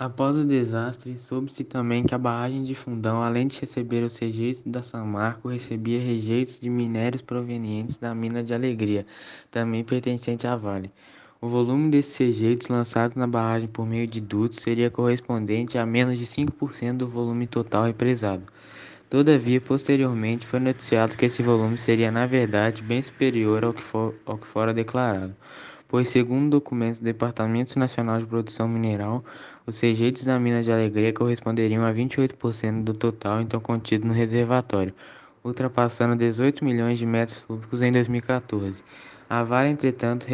Após o desastre, soube-se também que a barragem de Fundão, além de receber os rejeitos da Samarco, recebia rejeitos de minérios provenientes da mina de Alegria, também pertencente à Vale. O volume desses rejeitos lançados na barragem por meio de dutos seria correspondente a menos de 5% do volume total represado. Todavia, posteriormente, foi noticiado que esse volume seria, na verdade, bem superior ao que, for, ao que fora declarado pois, segundo documentos do Departamento Nacional de Produção Mineral, os rejeitos da mina de Alegria corresponderiam a 28% do total então contido no reservatório, ultrapassando 18 milhões de metros cúbicos em 2014. A Vale, entretanto,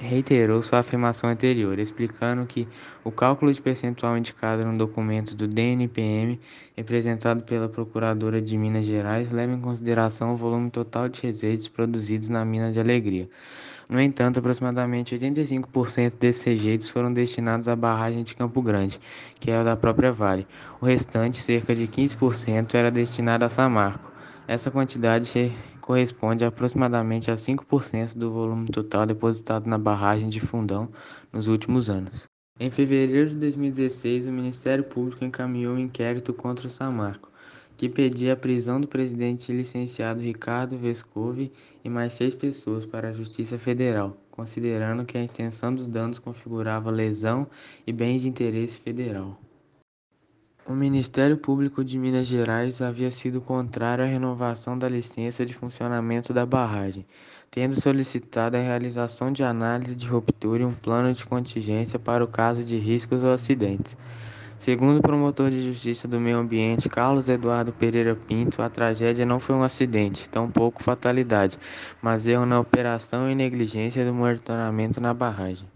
reiterou sua afirmação anterior, explicando que o cálculo de percentual indicado no documento do DNPM, representado pela Procuradora de Minas Gerais, leva em consideração o volume total de rejeitos produzidos na mina de Alegria. No entanto, aproximadamente 85% desses rejeitos foram destinados à barragem de Campo Grande, que é a da própria Vale. O restante, cerca de 15%, era destinado a Samarco. Essa quantidade corresponde a aproximadamente a 5% do volume total depositado na barragem de Fundão nos últimos anos. Em fevereiro de 2016, o Ministério Público encaminhou um inquérito contra o Samarco que pedia a prisão do presidente licenciado Ricardo Vescovi e mais seis pessoas para a Justiça Federal, considerando que a extensão dos danos configurava lesão e bens de interesse federal. O Ministério Público de Minas Gerais havia sido contrário à renovação da licença de funcionamento da barragem, tendo solicitado a realização de análise de ruptura e um plano de contingência para o caso de riscos ou acidentes. Segundo o promotor de justiça do meio ambiente Carlos Eduardo Pereira Pinto, a tragédia não foi um acidente, tampouco fatalidade, mas erro na operação e negligência do monitoramento na barragem.